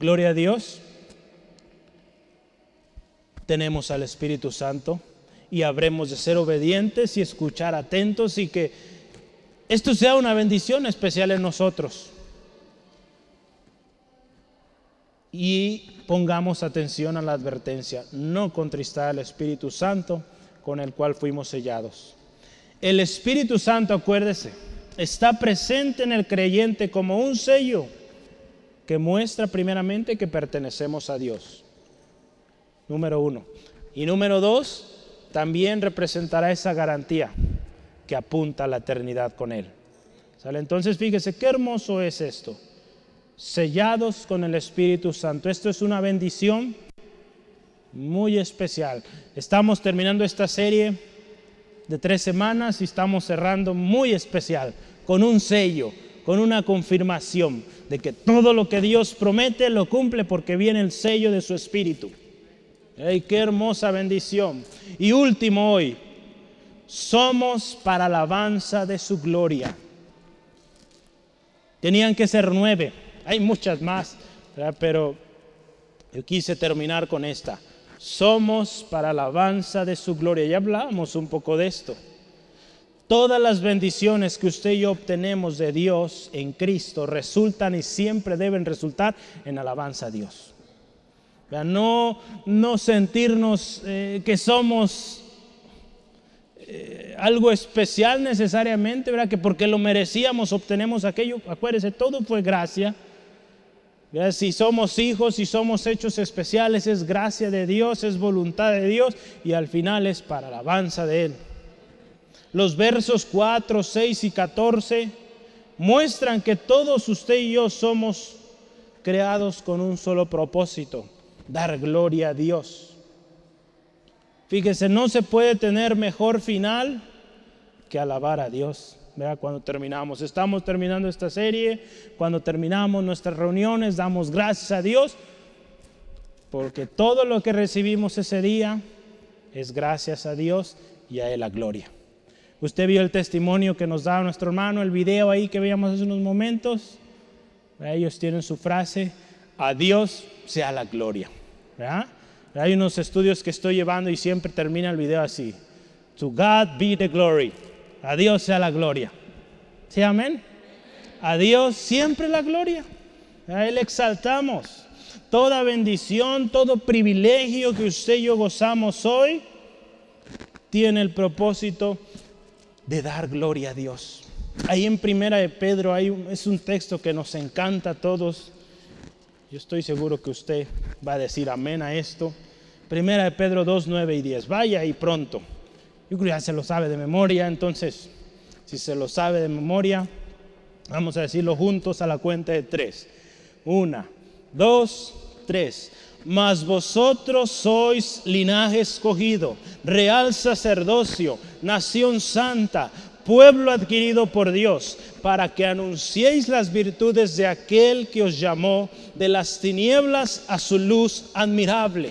Gloria a Dios. Tenemos al Espíritu Santo y habremos de ser obedientes y escuchar atentos y que esto sea una bendición especial en nosotros. Y pongamos atención a la advertencia, no contristar al Espíritu Santo con el cual fuimos sellados. El Espíritu Santo, acuérdese, está presente en el creyente como un sello que muestra primeramente que pertenecemos a Dios. Número uno. Y número dos, también representará esa garantía que apunta a la eternidad con Él. Entonces fíjese qué hermoso es esto. Sellados con el Espíritu Santo. Esto es una bendición muy especial. Estamos terminando esta serie de tres semanas y estamos cerrando muy especial, con un sello, con una confirmación de que todo lo que Dios promete lo cumple porque viene el sello de su Espíritu. ¡Ay, qué hermosa bendición! Y último hoy, somos para alabanza de su gloria. Tenían que ser nueve, hay muchas más, pero yo quise terminar con esta. Somos para alabanza de su gloria. Ya hablamos un poco de esto. Todas las bendiciones que usted y yo obtenemos de Dios en Cristo resultan y siempre deben resultar en alabanza a Dios. No, no sentirnos eh, que somos eh, algo especial necesariamente. Que porque lo merecíamos obtenemos aquello. Acuérdese, todo fue gracia. Si somos hijos, si somos hechos especiales, es gracia de Dios, es voluntad de Dios y al final es para alabanza de Él. Los versos 4, 6 y 14 muestran que todos usted y yo somos creados con un solo propósito, dar gloria a Dios. Fíjese, no se puede tener mejor final que alabar a Dios. Vea cuando terminamos, estamos terminando esta serie, cuando terminamos nuestras reuniones, damos gracias a Dios, porque todo lo que recibimos ese día es gracias a Dios y a Él la gloria. Usted vio el testimonio que nos da nuestro hermano, el video ahí que veíamos hace unos momentos. Ellos tienen su frase, a Dios sea la gloria. ¿verdad? Hay unos estudios que estoy llevando y siempre termina el video así. To God be the glory. A Dios sea la gloria. ¿Sí, amén? A Dios siempre la gloria. A Él exaltamos. Toda bendición, todo privilegio que usted y yo gozamos hoy, tiene el propósito de dar gloria a Dios. Ahí en Primera de Pedro hay es un texto que nos encanta a todos. Yo estoy seguro que usted va a decir amén a esto. Primera de Pedro 2, 9 y 10. Vaya y pronto. Yo creo que ya se lo sabe de memoria, entonces, si se lo sabe de memoria, vamos a decirlo juntos a la cuenta de tres. Una, dos, tres. Mas vosotros sois linaje escogido, real sacerdocio, nación santa, pueblo adquirido por Dios, para que anunciéis las virtudes de aquel que os llamó de las tinieblas a su luz admirable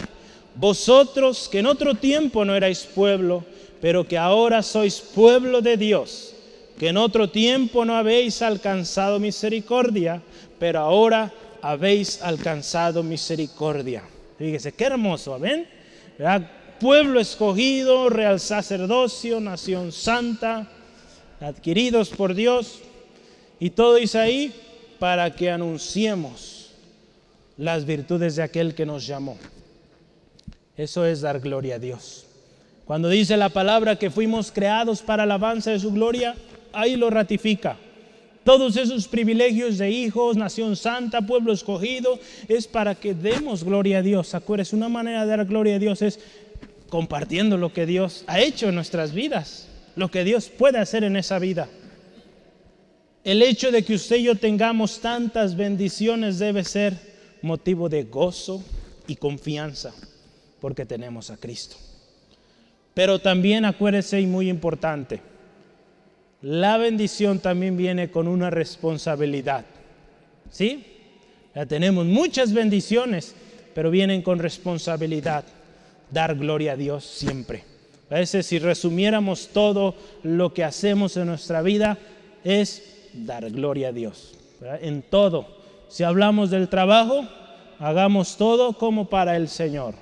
vosotros que en otro tiempo no erais pueblo, pero que ahora sois pueblo de Dios, que en otro tiempo no habéis alcanzado misericordia, pero ahora habéis alcanzado misericordia. Fíjese, qué hermoso, ¿ven? Pueblo escogido, real sacerdocio, nación santa, adquiridos por Dios, y todo dice ahí para que anunciemos las virtudes de aquel que nos llamó. Eso es dar gloria a Dios. Cuando dice la palabra que fuimos creados para alabanza de su gloria, ahí lo ratifica. Todos esos privilegios de hijos, nación santa, pueblo escogido, es para que demos gloria a Dios. Acuérdense, una manera de dar gloria a Dios es compartiendo lo que Dios ha hecho en nuestras vidas, lo que Dios puede hacer en esa vida. El hecho de que usted y yo tengamos tantas bendiciones debe ser motivo de gozo y confianza, porque tenemos a Cristo. Pero también acuérdese y muy importante, la bendición también viene con una responsabilidad. ¿Sí? Ya tenemos muchas bendiciones, pero vienen con responsabilidad. Dar gloria a Dios siempre. A veces si resumiéramos todo lo que hacemos en nuestra vida es dar gloria a Dios. En todo. Si hablamos del trabajo, hagamos todo como para el Señor.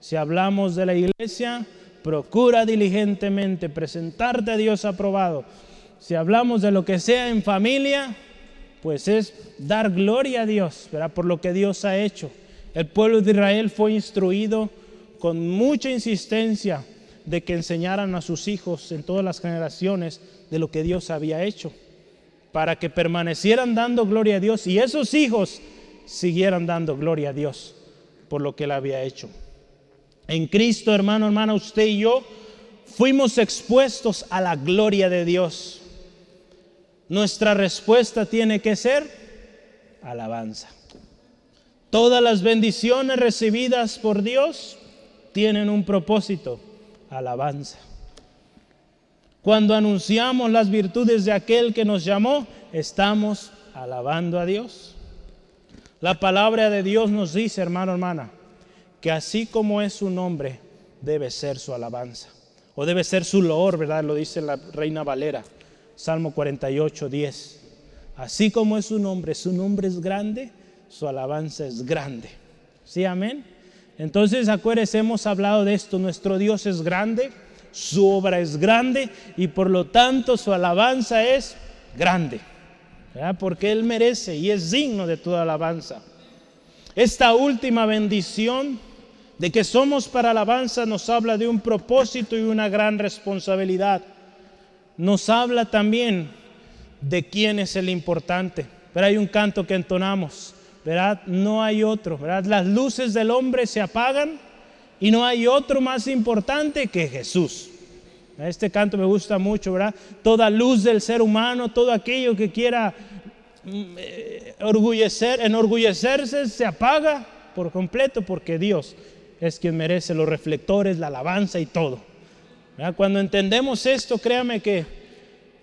Si hablamos de la iglesia, procura diligentemente presentarte a Dios aprobado. Si hablamos de lo que sea en familia, pues es dar gloria a Dios por lo que Dios ha hecho. El pueblo de Israel fue instruido con mucha insistencia de que enseñaran a sus hijos en todas las generaciones de lo que Dios había hecho para que permanecieran dando gloria a Dios y esos hijos siguieran dando gloria a Dios por lo que él había hecho. En Cristo, hermano, hermana, usted y yo fuimos expuestos a la gloria de Dios. Nuestra respuesta tiene que ser alabanza. Todas las bendiciones recibidas por Dios tienen un propósito, alabanza. Cuando anunciamos las virtudes de aquel que nos llamó, estamos alabando a Dios. La palabra de Dios nos dice, hermano, hermana, que así como es su nombre, debe ser su alabanza. O debe ser su loor, ¿verdad? Lo dice la Reina Valera, Salmo 48, 10. Así como es su nombre, su nombre es grande, su alabanza es grande. ¿Sí, amén? Entonces, acuérdense, hemos hablado de esto, nuestro Dios es grande su obra es grande y por lo tanto su alabanza es grande, porque Él merece y es digno de toda alabanza. Esta última bendición de que somos para alabanza nos habla de un propósito y una gran responsabilidad. Nos habla también de quién es el importante. Pero hay un canto que entonamos, ¿verdad? No hay otro, ¿verdad? Las luces del hombre se apagan y no hay otro más importante que Jesús. Este canto me gusta mucho, ¿verdad? Toda luz del ser humano, todo aquello que quiera mm, eh, orgullecer, enorgullecerse, se apaga por completo porque Dios es quien merece los reflectores, la alabanza y todo. Cuando entendemos esto, créame que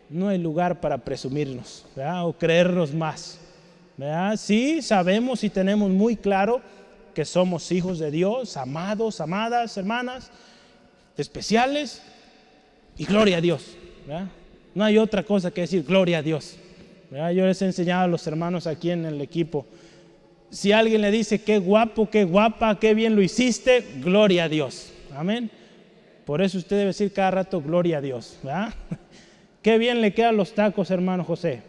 no hay lugar para presumirnos o creernos más. Sí, sabemos y tenemos muy claro que somos hijos de Dios, amados, amadas, hermanas, especiales, y gloria a Dios. No hay otra cosa que decir gloria a Dios. Yo les he enseñado a los hermanos aquí en el equipo. Si alguien le dice qué guapo, qué guapa, qué bien lo hiciste, gloria a Dios. Amén. Por eso usted debe decir cada rato gloria a Dios. Qué bien le quedan los tacos, hermano José.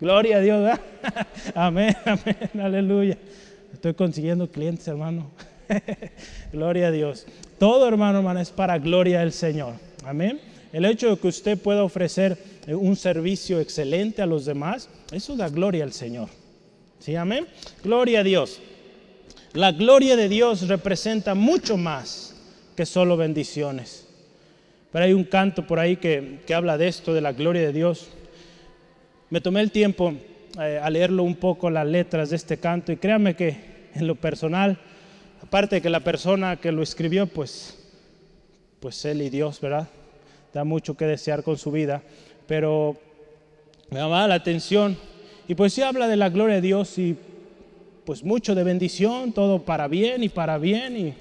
Gloria a Dios. Amén, amén, aleluya. Estoy consiguiendo clientes, hermano. gloria a Dios. Todo, hermano, hermano, es para gloria del Señor. Amén. El hecho de que usted pueda ofrecer eh, un servicio excelente a los demás, eso da gloria al Señor. ¿Sí, amén? Gloria a Dios. La gloria de Dios representa mucho más que solo bendiciones. Pero hay un canto por ahí que, habla de esto, de la gloria de Dios. Me tomé el tiempo eh, a leerlo un poco las letras de este canto y créanme que en lo personal, aparte de que la persona que lo escribió, pues, pues él y Dios, ¿verdad? Da mucho que desear con su vida, pero me llamaba la atención y pues sí habla de la gloria de Dios y pues mucho de bendición, todo para bien y para bien y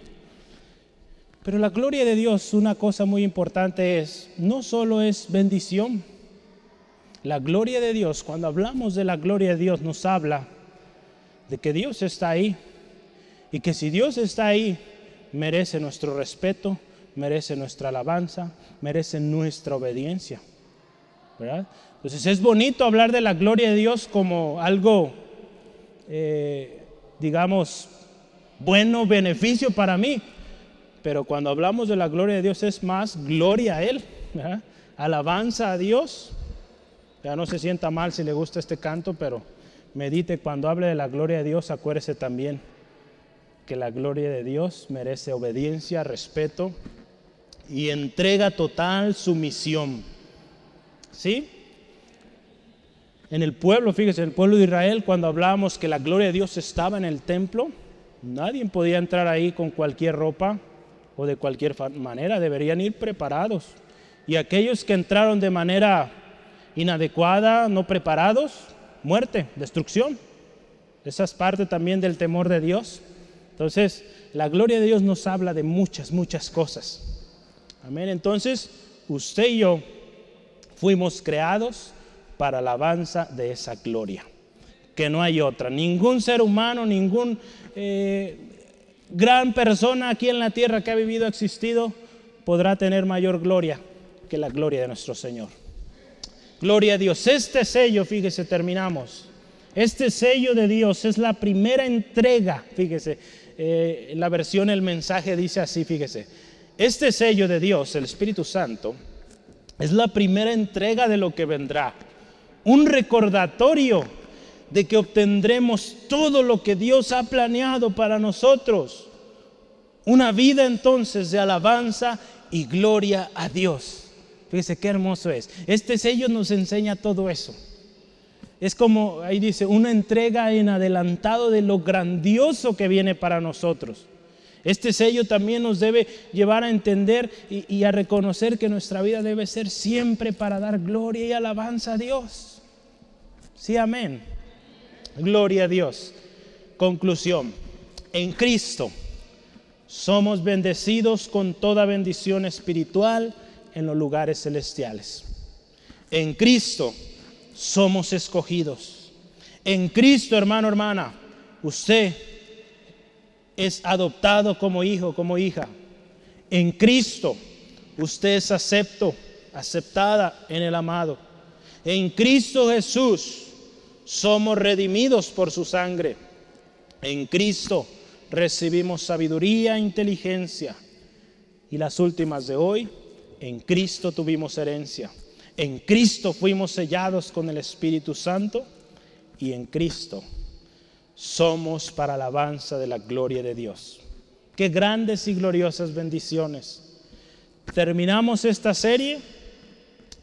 pero la gloria de Dios, una cosa muy importante es, no solo es bendición, la gloria de Dios, cuando hablamos de la gloria de Dios, nos habla de que Dios está ahí y que si Dios está ahí, merece nuestro respeto, merece nuestra alabanza, merece nuestra obediencia. ¿verdad? Entonces es bonito hablar de la gloria de Dios como algo eh, digamos, bueno beneficio para mí. Pero cuando hablamos de la gloria de Dios es más gloria a Él, alabanza a Dios. Ya no se sienta mal si le gusta este canto, pero medite cuando hable de la gloria de Dios, acuérdese también que la gloria de Dios merece obediencia, respeto y entrega total, sumisión. ¿Sí? En el pueblo, fíjese, en el pueblo de Israel, cuando hablábamos que la gloria de Dios estaba en el templo, nadie podía entrar ahí con cualquier ropa o de cualquier manera, deberían ir preparados. Y aquellos que entraron de manera inadecuada, no preparados, muerte, destrucción. Esa es parte también del temor de Dios. Entonces, la gloria de Dios nos habla de muchas, muchas cosas. Amén. Entonces, usted y yo fuimos creados para alabanza de esa gloria, que no hay otra. Ningún ser humano, ningún eh, gran persona aquí en la tierra que ha vivido, existido, podrá tener mayor gloria que la gloria de nuestro Señor. Gloria a Dios. Este sello, fíjese, terminamos. Este sello de Dios es la primera entrega, fíjese, eh, la versión El mensaje dice así, fíjese, este sello de Dios, el Espíritu Santo, es la primera entrega de lo que vendrá. Un recordatorio de que obtendremos todo lo que Dios ha planeado para nosotros. Una vida entonces de alabanza y gloria a Dios. Fíjese qué hermoso es. Este sello nos enseña todo eso. Es como, ahí dice, una entrega en adelantado de lo grandioso que viene para nosotros. Este sello también nos debe llevar a entender y, a reconocer que nuestra vida debe ser siempre para dar gloria y alabanza a Dios. Sí, amén. Gloria a Dios. Conclusión. En Cristo somos bendecidos con toda bendición espiritual en los lugares celestiales. En Cristo somos escogidos. En Cristo, hermano, hermana, usted es adoptado como hijo, como hija. En Cristo usted es acepto, aceptada en el amado. En Cristo Jesús somos redimidos por su sangre. En Cristo recibimos sabiduría e inteligencia. Y las últimas de hoy, en Cristo tuvimos herencia. En Cristo fuimos sellados con el Espíritu Santo y en Cristo somos para alabanza de la gloria de Dios. Qué grandes y gloriosas bendiciones. Terminamos esta serie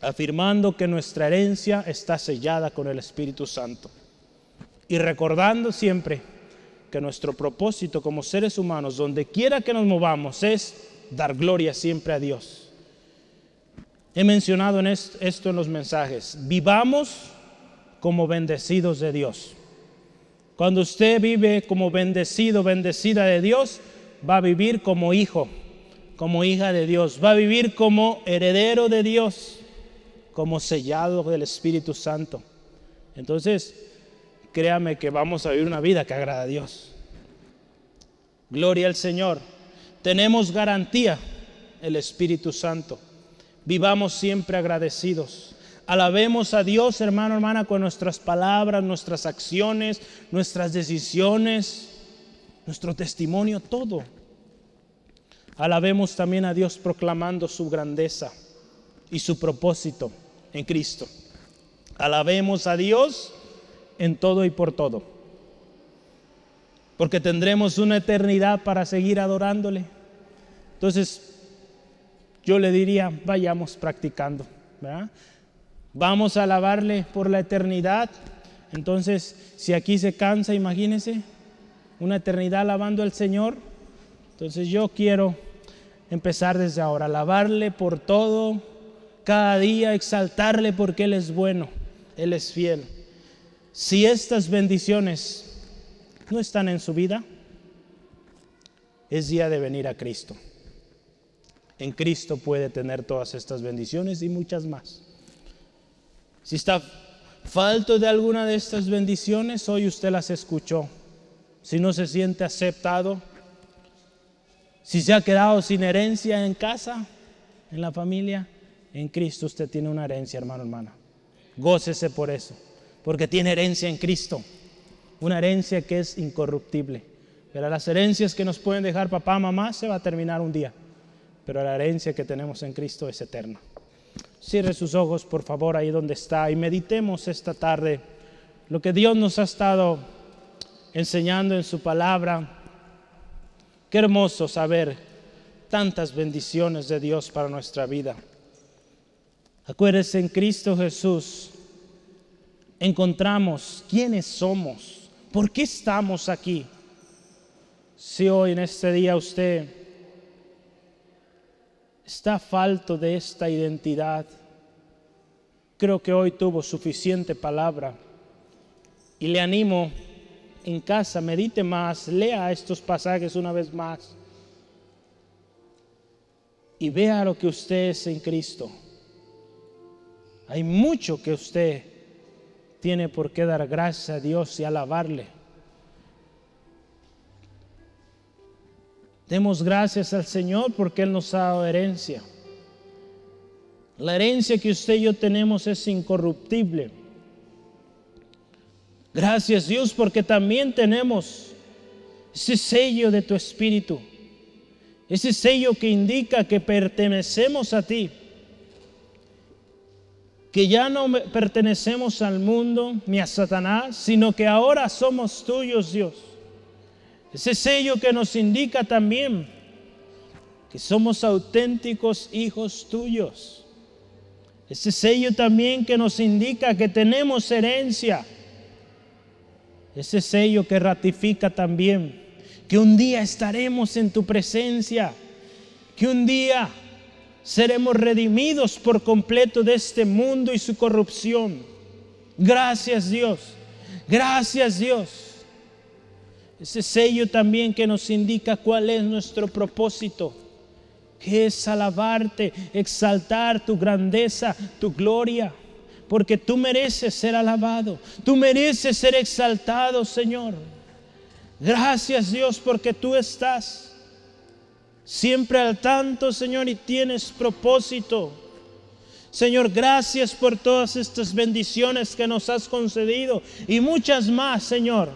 afirmando que nuestra herencia está sellada con el Espíritu Santo y recordando siempre que nuestro propósito como seres humanos, donde quiera que nos movamos, es dar gloria siempre a Dios He mencionado en esto en los mensajes. Vivamos como bendecidos de Dios. Cuando usted vive como bendecido, bendecida de Dios, va a vivir como hijo, como hija de Dios. Va a vivir como heredero de Dios, como sellado del Espíritu Santo. Entonces, créame que vamos a vivir una vida que agrada a Dios. Gloria al Señor. Tenemos garantía, el Espíritu Santo. Vivamos siempre agradecidos. Alabemos a Dios, hermano, hermana, con nuestras palabras, nuestras acciones, nuestras decisiones, nuestro testimonio, todo. Alabemos también a Dios proclamando su grandeza y su propósito en Cristo. Alabemos a Dios en todo y por todo. Porque tendremos una eternidad para seguir adorándole. Entonces, yo le diría, vayamos practicando. Vamos a alabarle por la eternidad. Entonces, si aquí se cansa, imagínense, una eternidad alabando al Señor. Entonces yo quiero empezar desde ahora, alabarle por todo, cada día exaltarle porque Él es bueno, Él es fiel. Si estas bendiciones no están en su vida, es día de venir a Cristo en Cristo puede tener todas estas bendiciones y muchas más. Si está falto de alguna de estas bendiciones, hoy usted las escuchó. Si no se siente aceptado, si se ha quedado sin herencia en casa, en la familia, en Cristo usted tiene una herencia, hermano, hermana. Gócese por eso, porque tiene herencia en Cristo. una herencia que es incorruptible. Pero las herencias que nos pueden dejar papá, mamá, se va a terminar un día. Pero la herencia que tenemos en Cristo es eterna. Cierre sus ojos, por favor, ahí donde está y meditemos esta tarde lo que Dios nos ha estado enseñando en su palabra. Qué hermoso saber tantas bendiciones de Dios para nuestra vida. Acuérdense, en Cristo Jesús encontramos quiénes somos, por qué estamos aquí. Si hoy en este día usted está falto de esta identidad, creo que hoy tuvo suficiente palabra y le animo en casa, medite más, lea estos pasajes una vez más y vea lo que usted es en Cristo. Hay mucho que usted tiene por qué dar gracias a Dios y alabarle. Demos gracias al Señor porque Él nos ha dado herencia. La herencia que usted y yo tenemos es incorruptible. Gracias Dios porque también tenemos ese sello de tu espíritu. Ese sello que indica que pertenecemos a ti que ya no pertenecemos al mundo ni a Satanás, sino que ahora somos tuyos, Dios. Ese sello que nos indica también que somos auténticos hijos tuyos. Ese sello también que nos indica que tenemos herencia. Ese sello que ratifica también que un día estaremos en tu presencia, que un día seremos redimidos por completo de este mundo y su corrupción. Gracias Dios, gracias Dios. Ese sello también que nos indica cuál es nuestro propósito, que es alabarte, exaltar tu grandeza, tu gloria, porque tú mereces ser alabado, tú mereces ser exaltado, Señor. Gracias Dios porque tú estás siempre al tanto, Señor, y tienes propósito. Señor, gracias por todas estas bendiciones que nos has concedido y muchas más, Señor,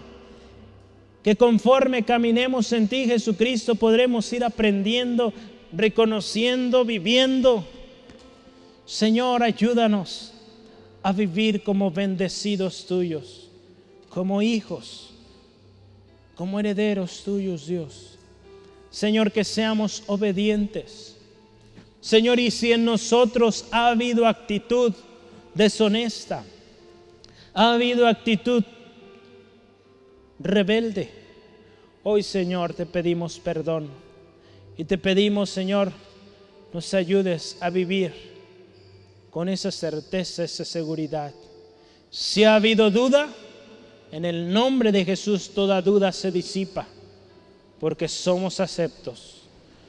que conforme caminemos en ti, Jesucristo, podremos ir aprendiendo, reconociendo, viviendo. Señor, ayúdanos a vivir como bendecidos tuyos, como hijos, como herederos tuyos, Dios. Señor, que seamos obedientes. Señor, y si en nosotros ha habido actitud deshonesta, ha habido actitud rebelde, hoy Señor te pedimos perdón y te pedimos Señor, nos ayudes a vivir con esa certeza, esa seguridad. Si ha habido duda, en el nombre de Jesús toda duda se disipa porque somos aceptos.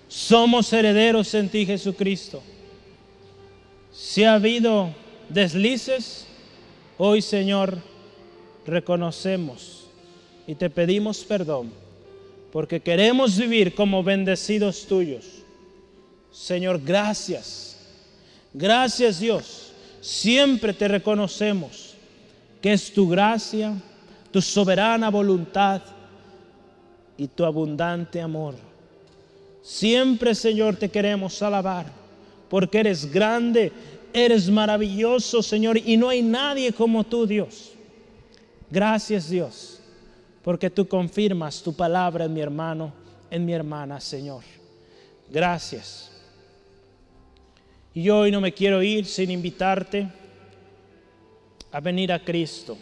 Somos herederos en ti, Jesucristo. Si ha habido deslices, hoy, Señor, reconocemos y te pedimos perdón, porque queremos vivir como bendecidos tuyos. Señor, gracias. Gracias, Dios. Siempre te reconocemos que es tu gracia, tu soberana voluntad y tu abundante amor. Siempre, Señor, te queremos alabar, porque eres grande, eres maravilloso, Señor, y no hay nadie como tú, Dios. Gracias, Dios, porque tú confirmas tu palabra en mi hermano, en mi hermana, Señor. Gracias. Y hoy no me quiero ir sin invitarte a venir a Cristo.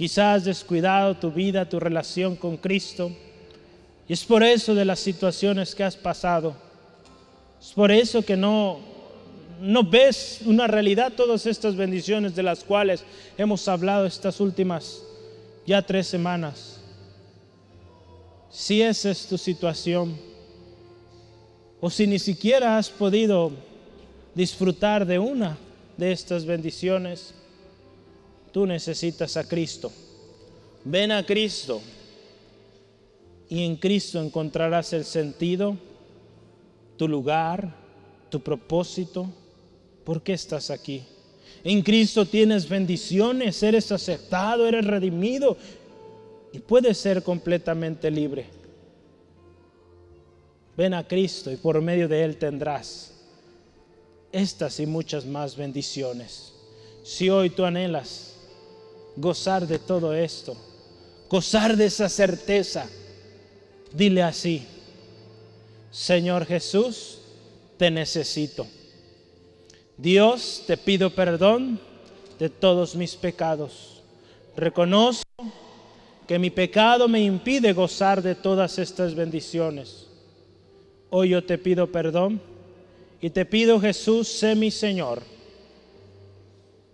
Quizás has descuidado tu vida, tu relación con Cristo. Y es por eso de las situaciones que has pasado. Es por eso que no, no ves una realidad todas estas bendiciones de las cuales hemos hablado estas últimas ya tres semanas. Si esa es tu situación, o si ni siquiera has podido disfrutar de una de estas bendiciones, Tú necesitas a Cristo. Ven a Cristo y en Cristo encontrarás el sentido, tu lugar, tu propósito. ¿Por qué estás aquí? En Cristo tienes bendiciones, eres aceptado, eres redimido y puedes ser completamente libre. Ven a Cristo y por medio de Él tendrás estas y muchas más bendiciones. Si hoy tú anhelas gozar de todo esto, gozar de esa certeza, dile así, Señor Jesús, te necesito. Dios, te pido perdón de todos mis pecados. Reconozco que mi pecado me impide gozar de todas estas bendiciones. Hoy yo te pido perdón y te pido Jesús, sé mi Señor.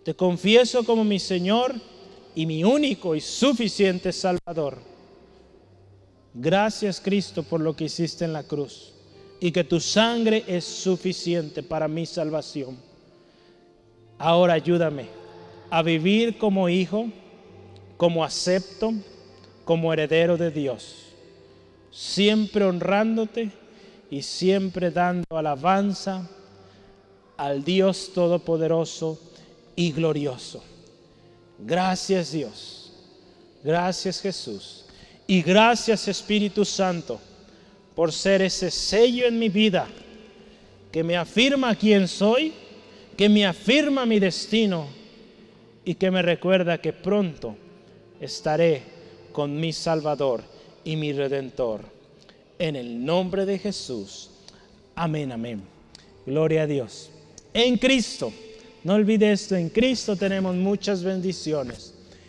Te confieso como mi Señor y mi único y suficiente Salvador. Gracias Cristo por lo que hiciste en la cruz y que tu sangre es suficiente para mi salvación. Ahora ayúdame a vivir como hijo, como acepto, como heredero de Dios, siempre honrándote y siempre dando alabanza al Dios Todopoderoso y glorioso. Gracias Dios, gracias Jesús y gracias Espíritu Santo por ser ese sello en mi vida que me afirma quién soy que me afirma mi destino y que me recuerda que pronto estaré con mi Salvador y mi Redentor. En el nombre de Jesús. Amén, amén. Gloria a Dios. En Cristo, no olvide esto, en Cristo tenemos muchas bendiciones.